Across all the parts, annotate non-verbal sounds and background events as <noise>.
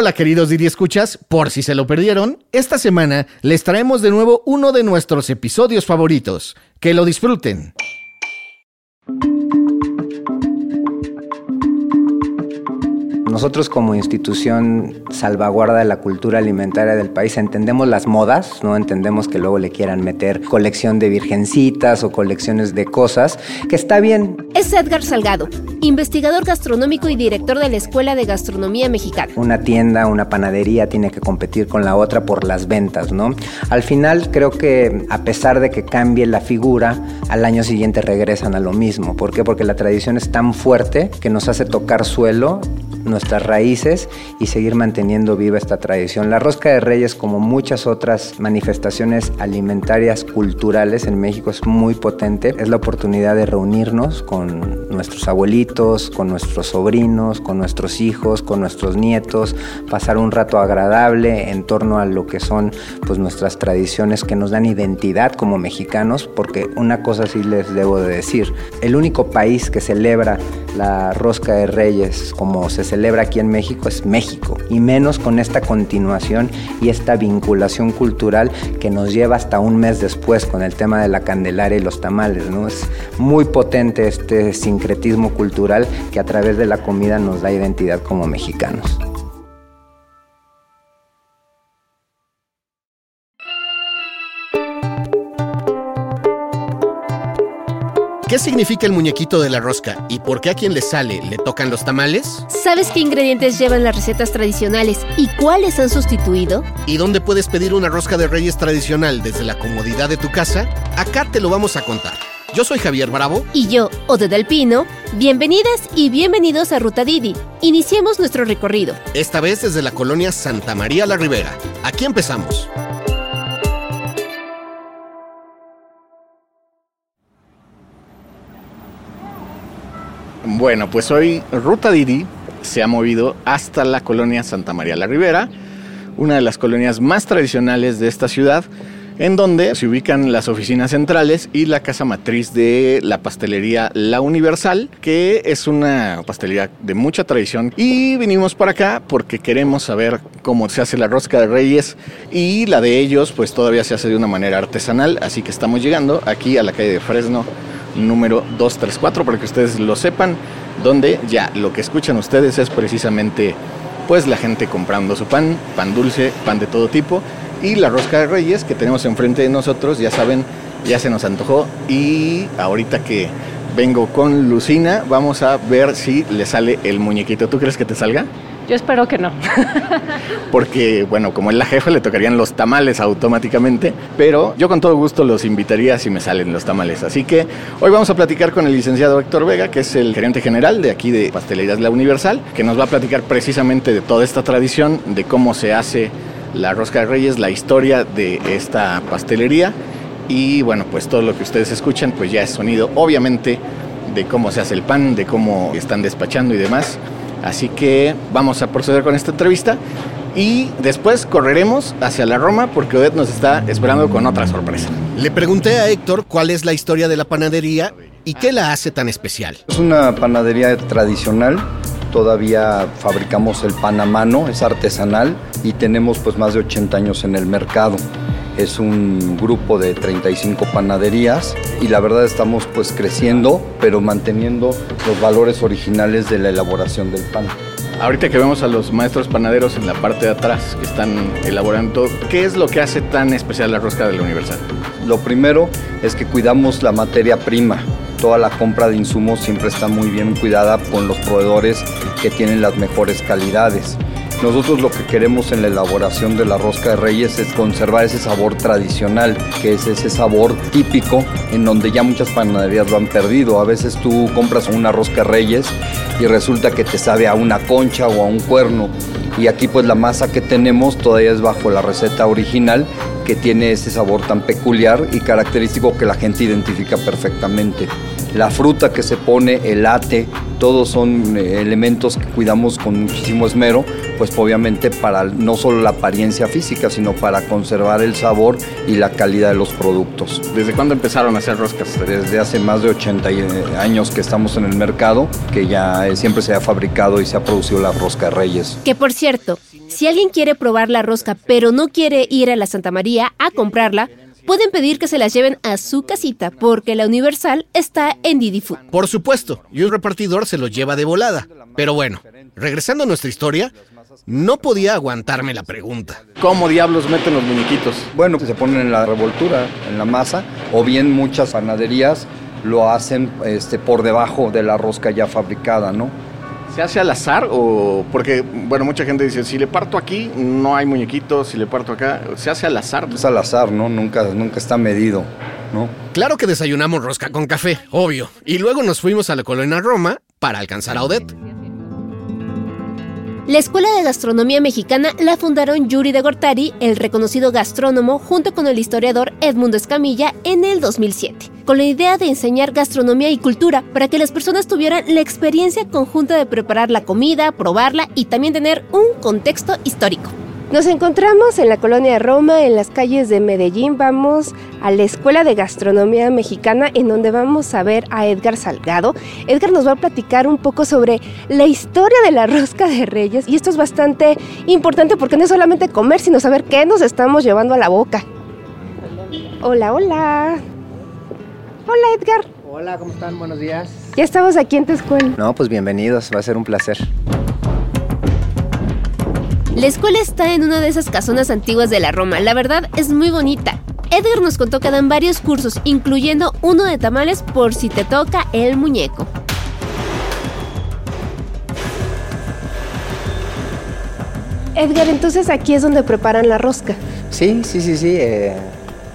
Hola queridos Didi Escuchas, por si se lo perdieron, esta semana les traemos de nuevo uno de nuestros episodios favoritos. Que lo disfruten. Nosotros como institución salvaguarda de la cultura alimentaria del país entendemos las modas, no entendemos que luego le quieran meter colección de virgencitas o colecciones de cosas, que está bien. Es Edgar Salgado, investigador gastronómico y director de la Escuela de Gastronomía Mexicana. Una tienda, una panadería tiene que competir con la otra por las ventas, ¿no? Al final creo que a pesar de que cambie la figura, al año siguiente regresan a lo mismo. ¿Por qué? Porque la tradición es tan fuerte que nos hace tocar suelo nuestras raíces y seguir manteniendo viva esta tradición. La rosca de reyes, como muchas otras manifestaciones alimentarias culturales en México, es muy potente. Es la oportunidad de reunirnos con nuestros abuelitos, con nuestros sobrinos, con nuestros hijos, con nuestros nietos, pasar un rato agradable en torno a lo que son pues, nuestras tradiciones que nos dan identidad como mexicanos, porque una cosa sí les debo de decir, el único país que celebra la rosca de reyes como se celebra aquí en México es México, y menos con esta continuación y esta vinculación cultural que nos lleva hasta un mes después con el tema de la Candelaria y los tamales. ¿no? Es muy potente este sincretismo cultural que a través de la comida nos da identidad como mexicanos. ¿Qué significa el muñequito de la rosca y por qué a quien le sale le tocan los tamales? ¿Sabes qué ingredientes llevan las recetas tradicionales y cuáles han sustituido? ¿Y dónde puedes pedir una rosca de reyes tradicional desde la comodidad de tu casa? Acá te lo vamos a contar. Yo soy Javier Bravo. Y yo, Ode del Pino. Bienvenidas y bienvenidos a Ruta Didi. Iniciemos nuestro recorrido. Esta vez desde la colonia Santa María la Ribera. Aquí empezamos. Bueno, pues hoy Ruta Didi se ha movido hasta la colonia Santa María la Ribera, una de las colonias más tradicionales de esta ciudad, en donde se ubican las oficinas centrales y la casa matriz de la pastelería La Universal, que es una pastelería de mucha tradición. Y vinimos para acá porque queremos saber cómo se hace la rosca de reyes y la de ellos pues todavía se hace de una manera artesanal, así que estamos llegando aquí a la calle de Fresno número 234 para que ustedes lo sepan, donde ya lo que escuchan ustedes es precisamente pues la gente comprando su pan, pan dulce, pan de todo tipo y la rosca de reyes que tenemos enfrente de nosotros, ya saben, ya se nos antojó y ahorita que vengo con Lucina vamos a ver si le sale el muñequito. ¿Tú crees que te salga? Yo espero que no. <laughs> Porque, bueno, como es la jefa, le tocarían los tamales automáticamente. Pero yo con todo gusto los invitaría si me salen los tamales. Así que hoy vamos a platicar con el licenciado Héctor Vega, que es el gerente general de aquí de Pastelerías La Universal, que nos va a platicar precisamente de toda esta tradición, de cómo se hace la rosca de reyes, la historia de esta pastelería. Y bueno, pues todo lo que ustedes escuchan, pues ya es sonido, obviamente, de cómo se hace el pan, de cómo están despachando y demás. Así que vamos a proceder con esta entrevista y después correremos hacia la Roma porque Odette nos está esperando con otra sorpresa. Le pregunté a Héctor cuál es la historia de la panadería y qué la hace tan especial. Es una panadería tradicional. Todavía fabricamos el pan a mano, es artesanal y tenemos pues más de 80 años en el mercado. Es un grupo de 35 panaderías y la verdad estamos pues creciendo, pero manteniendo los valores originales de la elaboración del pan. Ahorita que vemos a los maestros panaderos en la parte de atrás que están elaborando, ¿qué es lo que hace tan especial la rosca de la Universal? Lo primero es que cuidamos la materia prima. Toda la compra de insumos siempre está muy bien cuidada con los proveedores que tienen las mejores calidades. Nosotros lo que queremos en la elaboración de la rosca de reyes es conservar ese sabor tradicional, que es ese sabor típico en donde ya muchas panaderías lo han perdido. A veces tú compras una rosca de reyes y resulta que te sabe a una concha o a un cuerno. Y aquí pues la masa que tenemos todavía es bajo la receta original que tiene ese sabor tan peculiar y característico que la gente identifica perfectamente. La fruta que se pone, el ate, todos son eh, elementos que cuidamos con muchísimo esmero, pues obviamente para no solo la apariencia física, sino para conservar el sabor y la calidad de los productos. ¿Desde cuándo empezaron a hacer roscas? Desde hace más de 80 años que estamos en el mercado, que ya siempre se ha fabricado y se ha producido la rosca Reyes. Que por cierto, si alguien quiere probar la rosca pero no quiere ir a la Santa María a comprarla, pueden pedir que se las lleven a su casita porque la Universal está en Didi Food. Por supuesto, y un repartidor se lo lleva de volada. Pero bueno, regresando a nuestra historia, no podía aguantarme la pregunta. ¿Cómo diablos meten los muñequitos? Bueno, se ponen en la revoltura, en la masa, o bien muchas panaderías lo hacen este, por debajo de la rosca ya fabricada, ¿no? ¿Se hace al azar o porque, bueno, mucha gente dice, si le parto aquí, no hay muñequitos, si le parto acá, ¿se hace al azar? Es al azar, ¿no? Nunca, nunca está medido, ¿no? Claro que desayunamos rosca con café, obvio. Y luego nos fuimos a la colonia Roma para alcanzar a Odette. La Escuela de Gastronomía Mexicana la fundaron Yuri de Gortari, el reconocido gastrónomo, junto con el historiador Edmundo Escamilla en el 2007, con la idea de enseñar gastronomía y cultura para que las personas tuvieran la experiencia conjunta de preparar la comida, probarla y también tener un contexto histórico. Nos encontramos en la colonia de Roma, en las calles de Medellín. Vamos a la Escuela de Gastronomía Mexicana, en donde vamos a ver a Edgar Salgado. Edgar nos va a platicar un poco sobre la historia de la rosca de reyes. Y esto es bastante importante porque no es solamente comer, sino saber qué nos estamos llevando a la boca. Hola, hola. Hola, Edgar. Hola, ¿cómo están? Buenos días. Ya estamos aquí en tu escuela. No, pues bienvenidos, va a ser un placer. La escuela está en una de esas casonas antiguas de la Roma. La verdad es muy bonita. Edgar nos contó que dan varios cursos, incluyendo uno de tamales por si te toca el muñeco. Edgar, entonces aquí es donde preparan la rosca. Sí, sí, sí, sí. eh,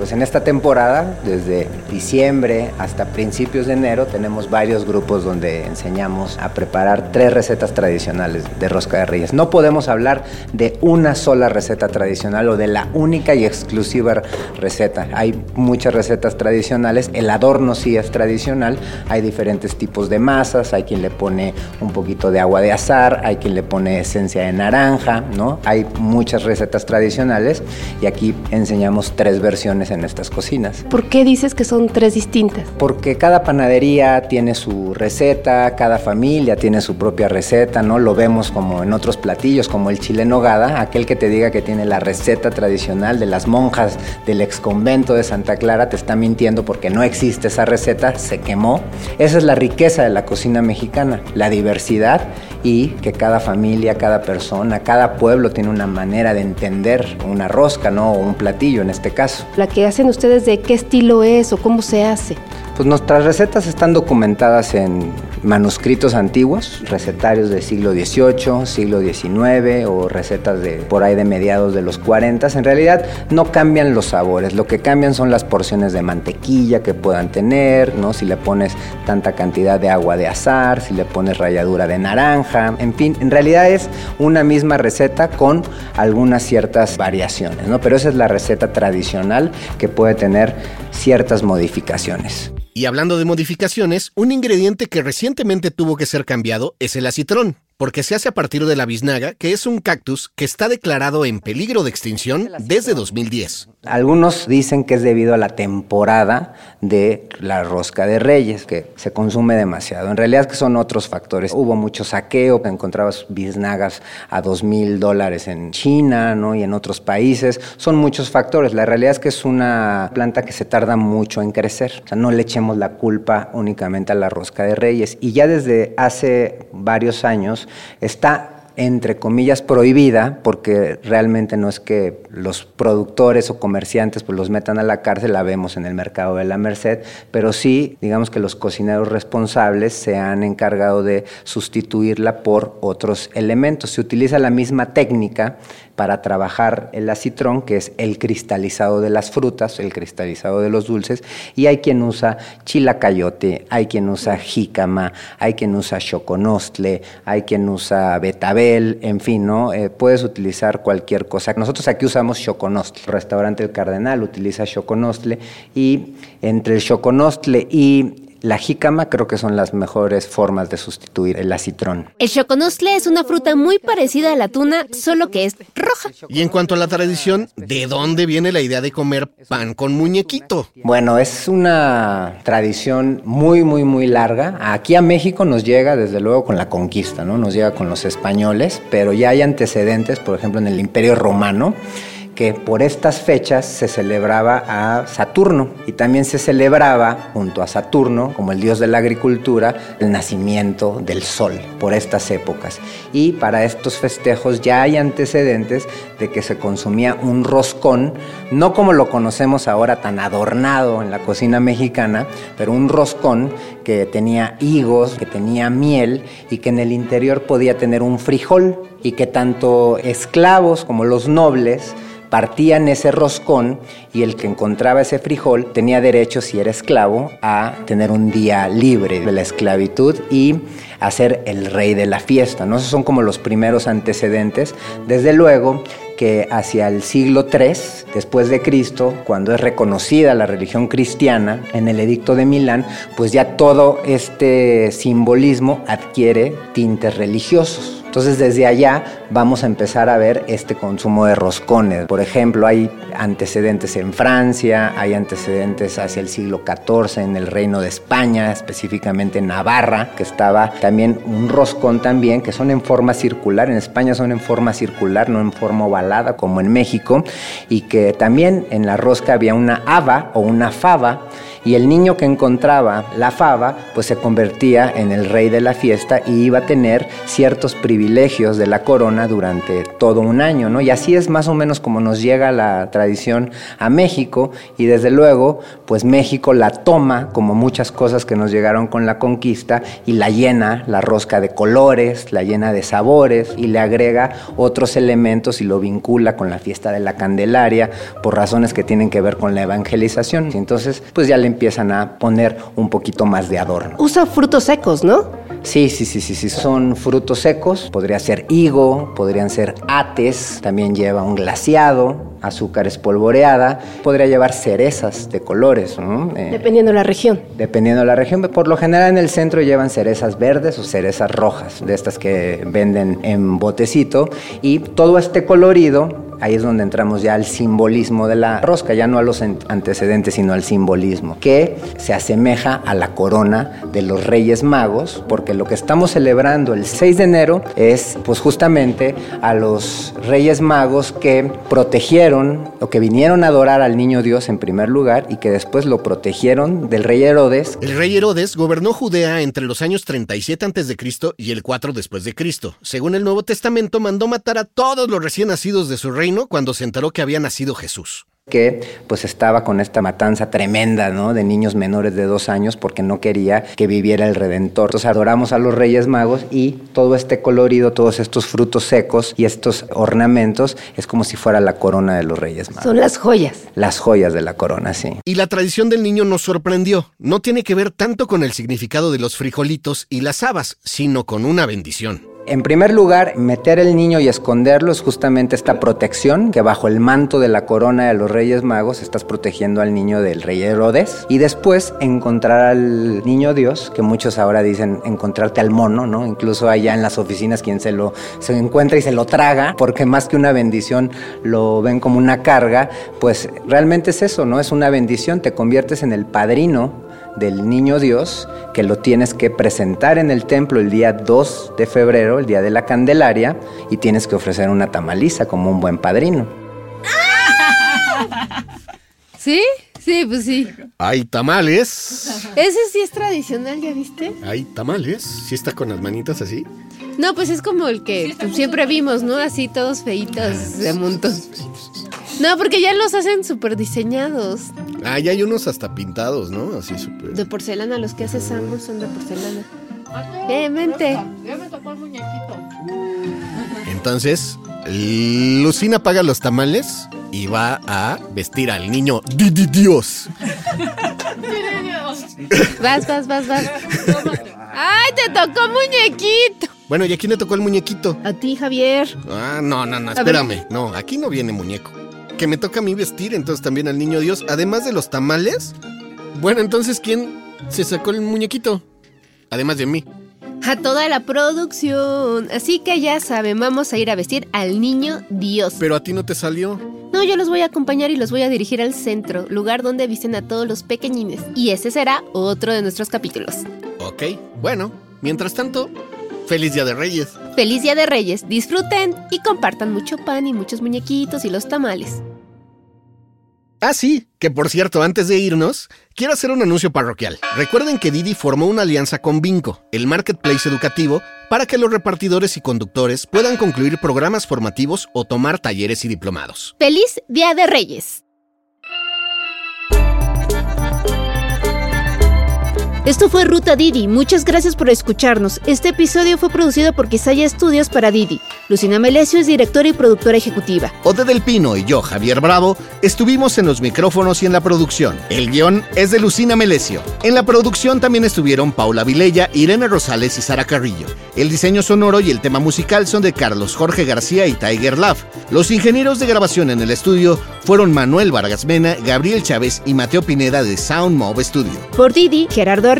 pues en esta temporada, desde diciembre hasta principios de enero, tenemos varios grupos donde enseñamos a preparar tres recetas tradicionales de rosca de reyes. No podemos hablar de una sola receta tradicional o de la única y exclusiva receta. Hay muchas recetas tradicionales, el adorno sí es tradicional, hay diferentes tipos de masas, hay quien le pone un poquito de agua de azar, hay quien le pone esencia de naranja, ¿no? Hay muchas recetas tradicionales y aquí enseñamos tres versiones en estas cocinas. ¿Por qué dices que son tres distintas? Porque cada panadería tiene su receta, cada familia tiene su propia receta, ¿no? Lo vemos como en otros platillos, como el chile en nogada, aquel que te diga que tiene la receta tradicional de las monjas del exconvento de Santa Clara te está mintiendo porque no existe esa receta, se quemó. Esa es la riqueza de la cocina mexicana, la diversidad y que cada familia, cada persona, cada pueblo tiene una manera de entender una rosca, ¿no? O un platillo en este caso. La que hacen ustedes de qué estilo es o cómo se hace. Pues nuestras recetas están documentadas en manuscritos antiguos, recetarios del siglo XVIII, siglo XIX o recetas de por ahí de mediados de los 40. En realidad no cambian los sabores, lo que cambian son las porciones de mantequilla que puedan tener, ¿no? Si le pones tanta cantidad de agua de azar, si le pones ralladura de naranja, en fin, en realidad es una misma receta con algunas ciertas variaciones, ¿no? Pero esa es la receta tradicional que puede tener ciertas modificaciones. Y hablando de modificaciones, un ingrediente que recientemente tuvo que ser cambiado es el acitrón, porque se hace a partir de la biznaga, que es un cactus que está declarado en peligro de extinción desde 2010. Algunos dicen que es debido a la temporada de la rosca de reyes, que se consume demasiado. En realidad que son otros factores. Hubo mucho saqueo, encontrabas biznagas a dos mil dólares en China ¿no? y en otros países. Son muchos factores. La realidad es que es una planta que se tarda mucho en crecer. O sea, no le echemos la culpa únicamente a la rosca de reyes. Y ya desde hace varios años está entre comillas prohibida, porque realmente no es que los productores o comerciantes pues los metan a la cárcel, la vemos en el mercado de la Merced, pero sí, digamos que los cocineros responsables se han encargado de sustituirla por otros elementos. Se utiliza la misma técnica para trabajar el acitrón, que es el cristalizado de las frutas, el cristalizado de los dulces, y hay quien usa chilacayote, hay quien usa jícama, hay quien usa choconostle, hay quien usa betabel, en fin, ¿no? Eh, puedes utilizar cualquier cosa. Nosotros aquí usamos choconostle, el restaurante El Cardenal utiliza choconostle, y entre el choconostle y la jícama creo que son las mejores formas de sustituir el acitrón. El choconostle es una fruta muy parecida a la tuna, solo que es roja. Y en cuanto a la tradición, ¿de dónde viene la idea de comer pan con muñequito? Bueno, es una tradición muy, muy, muy larga. Aquí a México nos llega desde luego con la conquista, ¿no? Nos llega con los españoles, pero ya hay antecedentes, por ejemplo, en el Imperio Romano que por estas fechas se celebraba a Saturno y también se celebraba junto a Saturno, como el dios de la agricultura, el nacimiento del sol por estas épocas. Y para estos festejos ya hay antecedentes de que se consumía un roscón, no como lo conocemos ahora tan adornado en la cocina mexicana, pero un roscón que tenía higos, que tenía miel y que en el interior podía tener un frijol y que tanto esclavos como los nobles partían ese roscón y el que encontraba ese frijol tenía derecho, si era esclavo, a tener un día libre de la esclavitud y a ser el rey de la fiesta. ¿no? Esos son como los primeros antecedentes. Desde luego que hacia el siglo III después de Cristo, cuando es reconocida la religión cristiana en el Edicto de Milán, pues ya todo este simbolismo adquiere tintes religiosos. Entonces desde allá vamos a empezar a ver este consumo de roscones. Por ejemplo, hay antecedentes en Francia, hay antecedentes hacia el siglo XIV en el Reino de España, específicamente en Navarra, que estaba también un roscón también, que son en forma circular. En España son en forma circular, no en forma ovalada como en México, y que también en la rosca había una haba o una fava y el niño que encontraba la fava pues se convertía en el rey de la fiesta y iba a tener ciertos privilegios de la corona durante todo un año, ¿no? Y así es más o menos como nos llega la tradición a México y desde luego pues México la toma como muchas cosas que nos llegaron con la conquista y la llena, la rosca de colores, la llena de sabores y le agrega otros elementos y lo vincula con la fiesta de la Candelaria por razones que tienen que ver con la evangelización. Y entonces pues ya le empiezan a poner un poquito más de adorno. Usa frutos secos, ¿no? Sí, sí, sí, sí, sí. Son frutos secos. Podría ser higo, podrían ser ates. También lleva un glaciado, azúcar espolvoreada. Podría llevar cerezas de colores. ¿no? Eh, dependiendo de la región. Dependiendo de la región. Por lo general en el centro llevan cerezas verdes o cerezas rojas, de estas que venden en botecito. Y todo este colorido ahí es donde entramos ya al simbolismo de la rosca, ya no a los antecedentes, sino al simbolismo, que se asemeja a la corona de los Reyes Magos, porque lo que estamos celebrando el 6 de enero es pues justamente a los Reyes Magos que protegieron o que vinieron a adorar al niño Dios en primer lugar y que después lo protegieron del rey Herodes. El rey Herodes gobernó Judea entre los años 37 a.C. y el 4 después de Cristo. Según el Nuevo Testamento, mandó matar a todos los recién nacidos de su reino cuando se enteró que había nacido Jesús que pues estaba con esta matanza tremenda, ¿no? De niños menores de dos años porque no quería que viviera el Redentor. Entonces adoramos a los Reyes Magos y todo este colorido, todos estos frutos secos y estos ornamentos es como si fuera la corona de los Reyes Magos. Son las joyas. Las joyas de la corona, sí. Y la tradición del niño nos sorprendió. No tiene que ver tanto con el significado de los frijolitos y las habas, sino con una bendición. En primer lugar, meter el niño y esconderlo es justamente esta protección que bajo el manto de la corona de los Reyes Magos estás protegiendo al niño del rey Herodes. Y después encontrar al niño Dios, que muchos ahora dicen encontrarte al mono, ¿no? Incluso allá en las oficinas quien se lo se encuentra y se lo traga, porque más que una bendición lo ven como una carga, pues realmente es eso, ¿no? Es una bendición, te conviertes en el padrino del niño Dios que lo tienes que presentar en el templo el día 2 de febrero, el día de la Candelaria, y tienes que ofrecer una tamaliza como un buen padrino. <laughs> ¿Sí? Sí, pues sí. Hay tamales. Ese sí es tradicional, ¿ya viste? Hay tamales. ¿Sí está con las manitas así? No, pues es como el que siempre vimos, ¿no? Así todos feitos de montón. No, porque ya los hacen súper diseñados. Ah, ya hay unos hasta pintados, ¿no? Así súper. De porcelana, los que hace Samus son de porcelana. Eh, vente. Ya me tocó el muñequito. Entonces, Lucina paga los tamales y va a vestir al niño Didi Dios. Vas, vas, vas, vas. ¡Ay, te tocó muñequito! Bueno, ¿y a quién le tocó el muñequito? A ti, Javier. Ah, no, no, no, espérame. No, aquí no viene muñeco que me toca a mí vestir, entonces también al niño Dios, además de los tamales. Bueno, entonces, ¿quién, se sacó el muñequito. Además de mí. A toda la producción. Así que ya saben, vamos a ir a vestir al niño Dios. Pero a ti no te salió. No, yo los voy a acompañar y los voy a dirigir al centro, lugar donde visten a todos los pequeñines. Y ese será otro de nuestros capítulos. Ok, bueno, mientras tanto, feliz Día de Reyes. Feliz Día de Reyes, disfruten y compartan mucho pan y muchos muñequitos y los tamales. Ah, sí, que por cierto, antes de irnos, quiero hacer un anuncio parroquial. Recuerden que Didi formó una alianza con Vinco, el marketplace educativo, para que los repartidores y conductores puedan concluir programas formativos o tomar talleres y diplomados. ¡Feliz Día de Reyes! Esto fue Ruta Didi. Muchas gracias por escucharnos. Este episodio fue producido por Quisaya Estudios para Didi. Lucina Melesio es directora y productora ejecutiva. Ode del Pino y yo, Javier Bravo, estuvimos en los micrófonos y en la producción. El guion es de Lucina Melesio. En la producción también estuvieron Paula Vilella, Irene Rosales y Sara Carrillo. El diseño sonoro y el tema musical son de Carlos Jorge García y Tiger Love. Los ingenieros de grabación en el estudio fueron Manuel Vargas Mena, Gabriel Chávez y Mateo Pineda de Sound Mob Studio. Por Didi, Gerardo